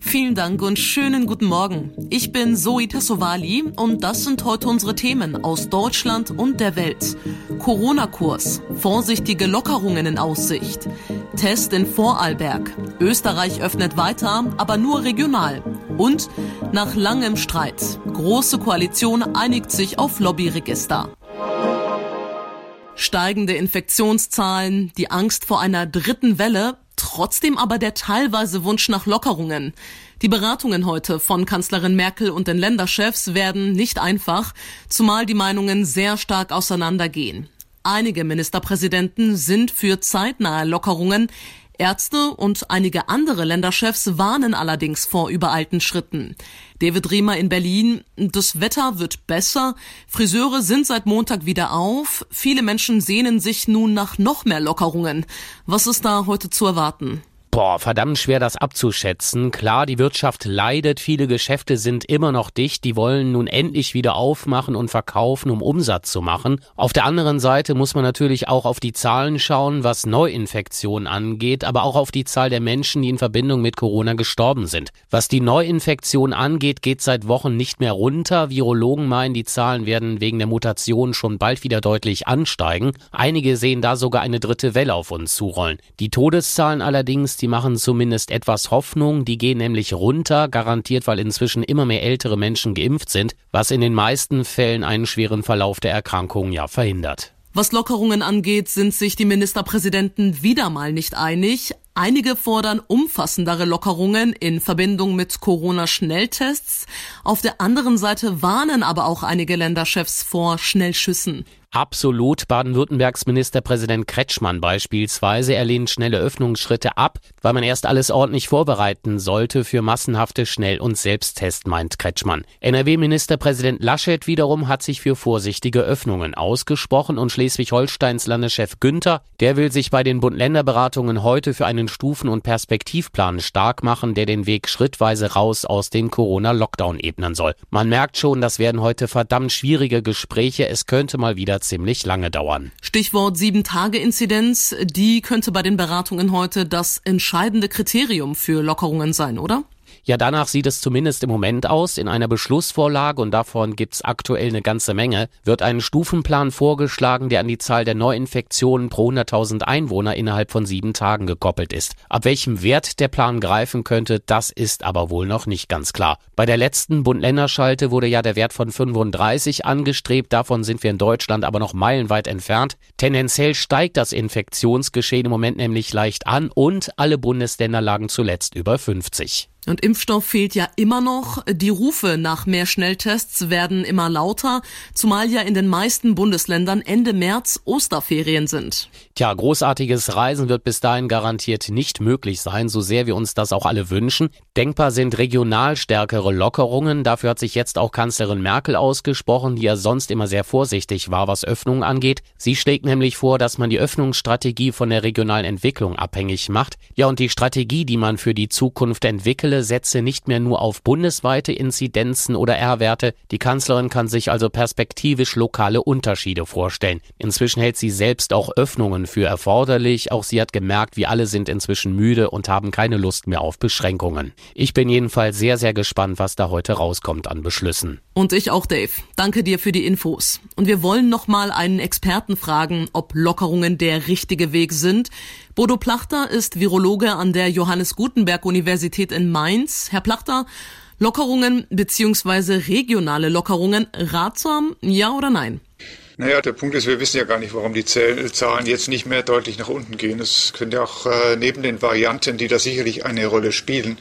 Vielen Dank und schönen guten Morgen. Ich bin Zoe Tassovali und das sind heute unsere Themen aus Deutschland und der Welt. Corona-Kurs, vorsichtige Lockerungen in Aussicht, Test in Vorarlberg, Österreich öffnet weiter, aber nur regional und nach langem Streit, große Koalition einigt sich auf Lobbyregister. Steigende Infektionszahlen, die Angst vor einer dritten Welle Trotzdem aber der teilweise Wunsch nach Lockerungen. Die Beratungen heute von Kanzlerin Merkel und den Länderchefs werden nicht einfach, zumal die Meinungen sehr stark auseinandergehen. Einige Ministerpräsidenten sind für zeitnahe Lockerungen, Ärzte und einige andere Länderchefs warnen allerdings vor übereilten Schritten. David Riemer in Berlin, das Wetter wird besser, Friseure sind seit Montag wieder auf, viele Menschen sehnen sich nun nach noch mehr Lockerungen. Was ist da heute zu erwarten? Boah, verdammt schwer das abzuschätzen. Klar, die Wirtschaft leidet, viele Geschäfte sind immer noch dicht, die wollen nun endlich wieder aufmachen und verkaufen, um Umsatz zu machen. Auf der anderen Seite muss man natürlich auch auf die Zahlen schauen, was Neuinfektionen angeht, aber auch auf die Zahl der Menschen, die in Verbindung mit Corona gestorben sind. Was die Neuinfektion angeht, geht seit Wochen nicht mehr runter. Virologen meinen, die Zahlen werden wegen der Mutation schon bald wieder deutlich ansteigen. Einige sehen da sogar eine dritte Welle auf uns zurollen. Die Todeszahlen allerdings, die machen zumindest etwas Hoffnung. Die gehen nämlich runter, garantiert, weil inzwischen immer mehr ältere Menschen geimpft sind, was in den meisten Fällen einen schweren Verlauf der Erkrankung ja verhindert. Was Lockerungen angeht, sind sich die Ministerpräsidenten wieder mal nicht einig. Einige fordern umfassendere Lockerungen in Verbindung mit Corona-Schnelltests. Auf der anderen Seite warnen aber auch einige Länderchefs vor Schnellschüssen. Absolut. Baden-Württembergs Ministerpräsident Kretschmann beispielsweise. Er lehnt schnelle Öffnungsschritte ab, weil man erst alles ordentlich vorbereiten sollte für massenhafte Schnell- und Selbsttests, meint Kretschmann. NRW-Ministerpräsident Laschet wiederum hat sich für vorsichtige Öffnungen ausgesprochen und Schleswig-Holsteins Landeschef Günther, der will sich bei den Bund-Länder-Beratungen heute für einen Stufen- und Perspektivplan stark machen, der den Weg schrittweise raus aus dem Corona-Lockdown ebnen soll. Man merkt schon, das werden heute verdammt schwierige Gespräche. Es könnte mal wieder ziemlich lange dauern. Stichwort Sieben-Tage-Inzidenz, die könnte bei den Beratungen heute das entscheidende Kriterium für Lockerungen sein, oder? Ja, danach sieht es zumindest im Moment aus. In einer Beschlussvorlage, und davon gibt's aktuell eine ganze Menge, wird ein Stufenplan vorgeschlagen, der an die Zahl der Neuinfektionen pro 100.000 Einwohner innerhalb von sieben Tagen gekoppelt ist. Ab welchem Wert der Plan greifen könnte, das ist aber wohl noch nicht ganz klar. Bei der letzten Bund-Länder-Schalte wurde ja der Wert von 35 angestrebt. Davon sind wir in Deutschland aber noch meilenweit entfernt. Tendenziell steigt das Infektionsgeschehen im Moment nämlich leicht an und alle Bundesländer lagen zuletzt über 50. Und Impfstoff fehlt ja immer noch. Die Rufe nach mehr Schnelltests werden immer lauter, zumal ja in den meisten Bundesländern Ende März Osterferien sind. Tja, großartiges Reisen wird bis dahin garantiert nicht möglich sein, so sehr wir uns das auch alle wünschen. Denkbar sind regional stärkere Lockerungen. Dafür hat sich jetzt auch Kanzlerin Merkel ausgesprochen, die ja sonst immer sehr vorsichtig war, was Öffnungen angeht. Sie schlägt nämlich vor, dass man die Öffnungsstrategie von der regionalen Entwicklung abhängig macht. Ja, und die Strategie, die man für die Zukunft entwickele, setze nicht mehr nur auf bundesweite Inzidenzen oder R-Werte. Die Kanzlerin kann sich also perspektivisch lokale Unterschiede vorstellen. Inzwischen hält sie selbst auch Öffnungen für erforderlich. Auch sie hat gemerkt, wir alle sind inzwischen müde und haben keine Lust mehr auf Beschränkungen. Ich bin jedenfalls sehr, sehr gespannt, was da heute rauskommt an Beschlüssen. Und ich auch, Dave. Danke dir für die Infos. Und wir wollen noch mal einen Experten fragen, ob Lockerungen der richtige Weg sind. Bodo Plachter ist Virologe an der Johannes Gutenberg Universität in Mainz. Herr Plachter, Lockerungen bzw. regionale Lockerungen ratsam, ja oder nein? Naja, der Punkt ist, wir wissen ja gar nicht, warum die Zahlen jetzt nicht mehr deutlich nach unten gehen. Es könnte auch äh, neben den Varianten, die da sicherlich eine Rolle spielen,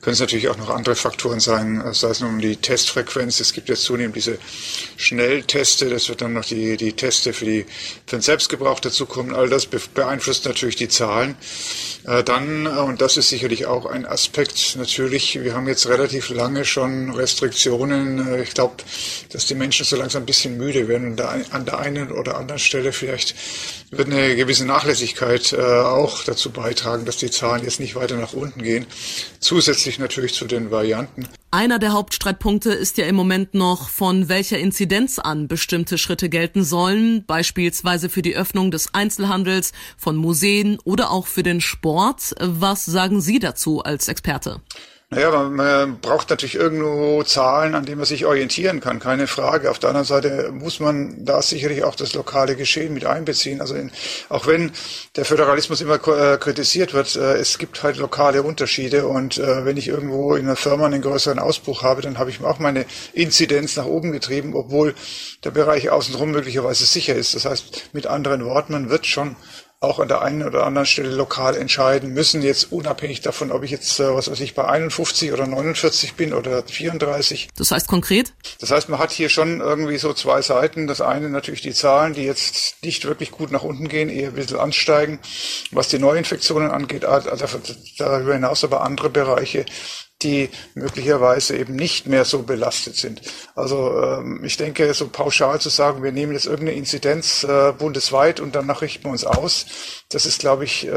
können es natürlich auch noch andere Faktoren sein, sei es nun um die Testfrequenz. Es gibt jetzt zunehmend diese Schnellteste, das wird dann noch die, die Teste für, die, für den Selbstgebrauch dazukommen. All das beeinflusst natürlich die Zahlen. Äh, dann, äh, und das ist sicherlich auch ein Aspekt, natürlich, wir haben jetzt relativ lange schon Restriktionen. Äh, ich glaube, dass die Menschen so langsam ein bisschen müde werden. Und an der einen oder anderen Stelle vielleicht wird eine gewisse Nachlässigkeit auch dazu beitragen, dass die Zahlen jetzt nicht weiter nach unten gehen. Zusätzlich natürlich zu den Varianten. Einer der Hauptstreitpunkte ist ja im Moment noch, von welcher Inzidenz an bestimmte Schritte gelten sollen, beispielsweise für die Öffnung des Einzelhandels, von Museen oder auch für den Sport. Was sagen Sie dazu als Experte? Naja, man, man braucht natürlich irgendwo Zahlen, an denen man sich orientieren kann, keine Frage. Auf der anderen Seite muss man da sicherlich auch das lokale Geschehen mit einbeziehen. Also in, auch wenn der Föderalismus immer äh, kritisiert wird, äh, es gibt halt lokale Unterschiede und äh, wenn ich irgendwo in einer Firma einen größeren Ausbruch habe, dann habe ich auch meine Inzidenz nach oben getrieben, obwohl der Bereich außenrum möglicherweise sicher ist. Das heißt, mit anderen Worten, man wird schon auch an der einen oder anderen Stelle lokal entscheiden müssen, jetzt unabhängig davon, ob ich jetzt, äh, was weiß ich, bei 51 oder 49 bin oder 34. Das heißt konkret? Das heißt, man hat hier schon irgendwie so zwei Seiten. Das eine natürlich die Zahlen, die jetzt nicht wirklich gut nach unten gehen, eher ein bisschen ansteigen, was die Neuinfektionen angeht, also darüber hinaus aber andere Bereiche, die möglicherweise eben nicht mehr so belastet sind. Also ähm, ich denke, so pauschal zu sagen, wir nehmen jetzt irgendeine Inzidenz äh, bundesweit und danach richten wir uns aus, das ist, glaube ich, äh,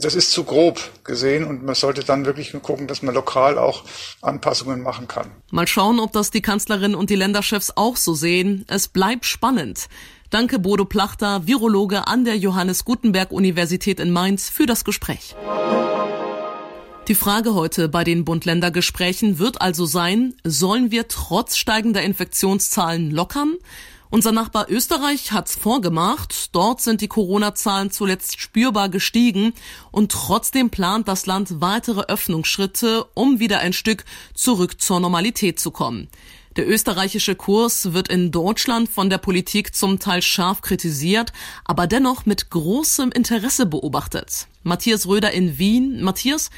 das ist zu grob gesehen und man sollte dann wirklich gucken, dass man lokal auch Anpassungen machen kann. Mal schauen, ob das die Kanzlerin und die Länderchefs auch so sehen. Es bleibt spannend. Danke Bodo Plachter, Virologe an der Johannes Gutenberg Universität in Mainz für das Gespräch. Die Frage heute bei den Bund-Länder-Gesprächen wird also sein, sollen wir trotz steigender Infektionszahlen lockern? Unser Nachbar Österreich hat's vorgemacht. Dort sind die Corona-Zahlen zuletzt spürbar gestiegen und trotzdem plant das Land weitere Öffnungsschritte, um wieder ein Stück zurück zur Normalität zu kommen. Der österreichische Kurs wird in Deutschland von der Politik zum Teil scharf kritisiert, aber dennoch mit großem Interesse beobachtet. Matthias Röder in Wien. Matthias,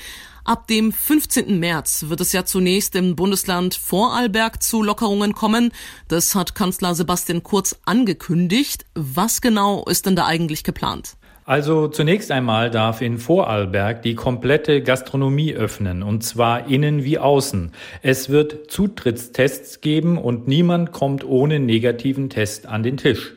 Ab dem 15. März wird es ja zunächst im Bundesland Vorarlberg zu Lockerungen kommen. Das hat Kanzler Sebastian Kurz angekündigt. Was genau ist denn da eigentlich geplant? Also zunächst einmal darf in Vorarlberg die komplette Gastronomie öffnen, und zwar innen wie außen. Es wird Zutrittstests geben und niemand kommt ohne negativen Test an den Tisch.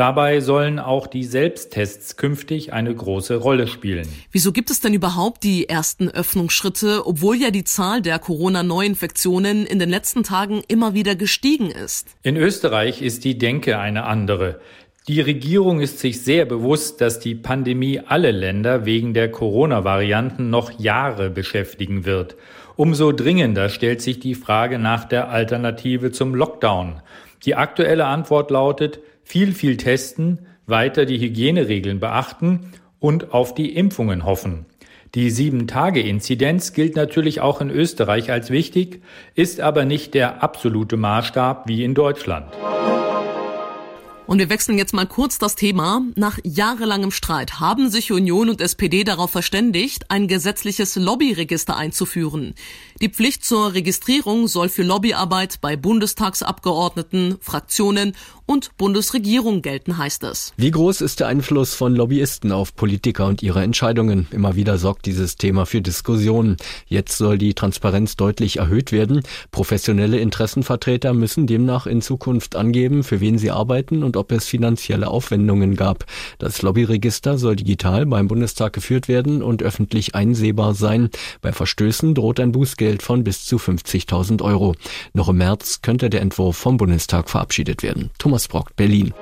Dabei sollen auch die Selbsttests künftig eine große Rolle spielen. Wieso gibt es denn überhaupt die ersten Öffnungsschritte, obwohl ja die Zahl der Corona-Neuinfektionen in den letzten Tagen immer wieder gestiegen ist? In Österreich ist die Denke eine andere. Die Regierung ist sich sehr bewusst, dass die Pandemie alle Länder wegen der Corona-Varianten noch Jahre beschäftigen wird. Umso dringender stellt sich die Frage nach der Alternative zum Lockdown. Die aktuelle Antwort lautet, viel, viel testen, weiter die Hygieneregeln beachten und auf die Impfungen hoffen. Die Sieben-Tage-Inzidenz gilt natürlich auch in Österreich als wichtig, ist aber nicht der absolute Maßstab wie in Deutschland. Und wir wechseln jetzt mal kurz das Thema. Nach jahrelangem Streit haben sich Union und SPD darauf verständigt, ein gesetzliches Lobbyregister einzuführen. Die Pflicht zur Registrierung soll für Lobbyarbeit bei Bundestagsabgeordneten, Fraktionen und Bundesregierung gelten, heißt es. Wie groß ist der Einfluss von Lobbyisten auf Politiker und ihre Entscheidungen? Immer wieder sorgt dieses Thema für Diskussionen. Jetzt soll die Transparenz deutlich erhöht werden. Professionelle Interessenvertreter müssen demnach in Zukunft angeben, für wen sie arbeiten und ob es finanzielle Aufwendungen gab. Das Lobbyregister soll digital beim Bundestag geführt werden und öffentlich einsehbar sein. Bei Verstößen droht ein Bußgeld von bis zu 50.000 Euro. Noch im März könnte der Entwurf vom Bundestag verabschiedet werden. Thomas Rossbrock, Berlin.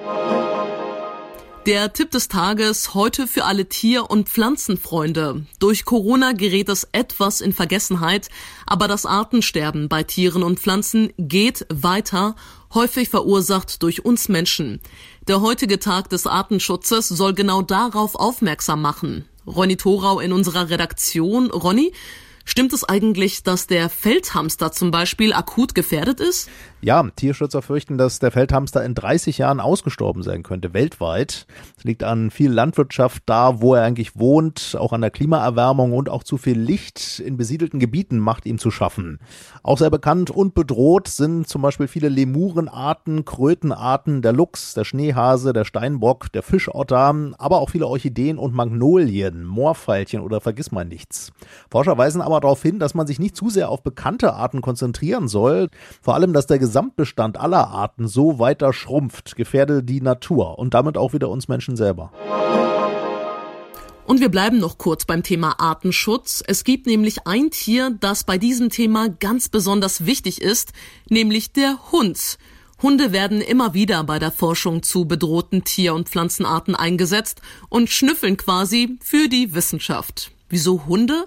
Der Tipp des Tages heute für alle Tier- und Pflanzenfreunde. Durch Corona gerät es etwas in Vergessenheit, aber das Artensterben bei Tieren und Pflanzen geht weiter, häufig verursacht durch uns Menschen. Der heutige Tag des Artenschutzes soll genau darauf aufmerksam machen. Ronny Thorau in unserer Redaktion. Ronny, Stimmt es eigentlich, dass der Feldhamster zum Beispiel akut gefährdet ist? Ja, Tierschützer fürchten, dass der Feldhamster in 30 Jahren ausgestorben sein könnte, weltweit. Es liegt an viel Landwirtschaft da, wo er eigentlich wohnt, auch an der Klimaerwärmung und auch zu viel Licht in besiedelten Gebieten macht ihm zu schaffen. Auch sehr bekannt und bedroht sind zum Beispiel viele Lemurenarten, Krötenarten, der Luchs, der Schneehase, der Steinbock, der Fischotter, aber auch viele Orchideen und Magnolien, Moorfeilchen oder Vergissmeinnichts. Forscher weisen aber darauf hin, dass man sich nicht zu sehr auf bekannte Arten konzentrieren soll, vor allem, dass der Gesamtbestand aller Arten so weiter schrumpft, gefährde die Natur und damit auch wieder uns Menschen selber. Und wir bleiben noch kurz beim Thema Artenschutz. Es gibt nämlich ein Tier, das bei diesem Thema ganz besonders wichtig ist, nämlich der Hund. Hunde werden immer wieder bei der Forschung zu bedrohten Tier- und Pflanzenarten eingesetzt und schnüffeln quasi für die Wissenschaft. Wieso Hunde?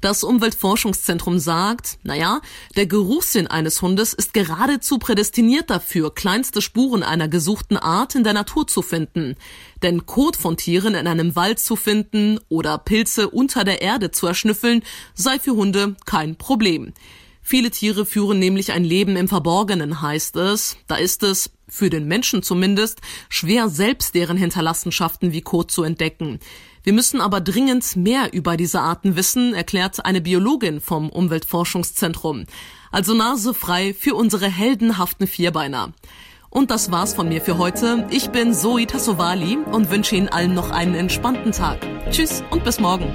Das Umweltforschungszentrum sagt, naja, der Geruchssinn eines Hundes ist geradezu prädestiniert dafür, kleinste Spuren einer gesuchten Art in der Natur zu finden. Denn Kot von Tieren in einem Wald zu finden oder Pilze unter der Erde zu erschnüffeln, sei für Hunde kein Problem. Viele Tiere führen nämlich ein Leben im Verborgenen, heißt es. Da ist es, für den Menschen zumindest, schwer selbst deren Hinterlassenschaften wie Kot zu entdecken. Wir müssen aber dringend mehr über diese Arten wissen, erklärt eine Biologin vom Umweltforschungszentrum. Also Nase frei für unsere heldenhaften Vierbeiner. Und das war's von mir für heute. Ich bin Zoe Tassovali und wünsche Ihnen allen noch einen entspannten Tag. Tschüss und bis morgen.